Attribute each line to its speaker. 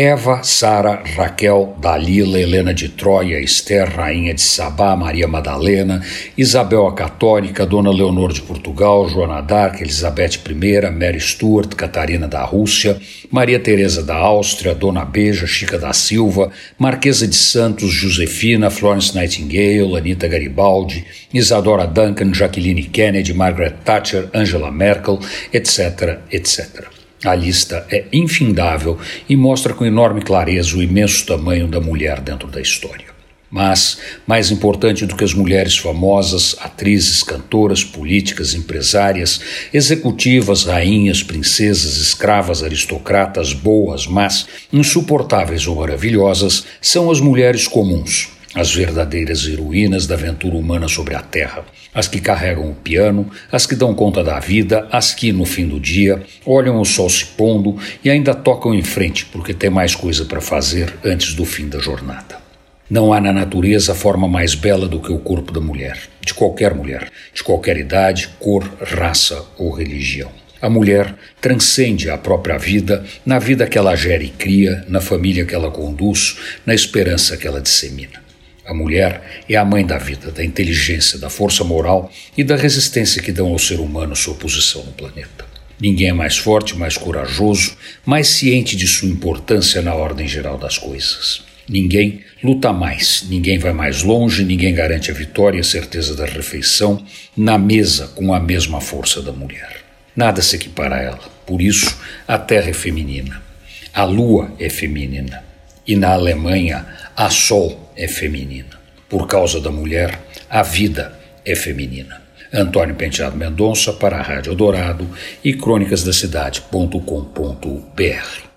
Speaker 1: Eva, Sara, Raquel, Dalila, Helena de Troia, Esther, Rainha de Sabá, Maria Madalena, Isabel a Católica, Dona Leonor de Portugal, Joana d'Arc, Elizabeth I, Mary Stuart, Catarina da Rússia, Maria Teresa da Áustria, Dona Beja, Chica da Silva, Marquesa de Santos, Josefina, Florence Nightingale, Anita Garibaldi, Isadora Duncan, Jacqueline Kennedy, Margaret Thatcher, Angela Merkel, etc., etc. A lista é infindável e mostra com enorme clareza o imenso tamanho da mulher dentro da história. Mas, mais importante do que as mulheres famosas, atrizes, cantoras, políticas, empresárias, executivas, rainhas, princesas, escravas, aristocratas, boas, mas insuportáveis ou maravilhosas, são as mulheres comuns, as verdadeiras heroínas da aventura humana sobre a Terra, as que carregam o piano, as que dão conta da vida, as que, no fim do dia, olham o sol se pondo e ainda tocam em frente porque tem mais coisa para fazer antes do fim da jornada. Não há na natureza forma mais bela do que o corpo da mulher, de qualquer mulher, de qualquer idade, cor, raça ou religião. A mulher transcende a própria vida na vida que ela gera e cria, na família que ela conduz, na esperança que ela dissemina. A mulher é a mãe da vida, da inteligência, da força moral e da resistência que dão ao ser humano sua posição no planeta. Ninguém é mais forte, mais corajoso, mais ciente de sua importância na ordem geral das coisas. Ninguém luta mais, ninguém vai mais longe, ninguém garante a vitória e a certeza da refeição na mesa com a mesma força da mulher. Nada se equipara a ela. Por isso, a terra é feminina. A lua é feminina. E na Alemanha, a sol é feminina. Por causa da mulher, a vida é feminina. Antônio Penteado Mendonça para a Rádio Dourado e crônicasdacidade.com.br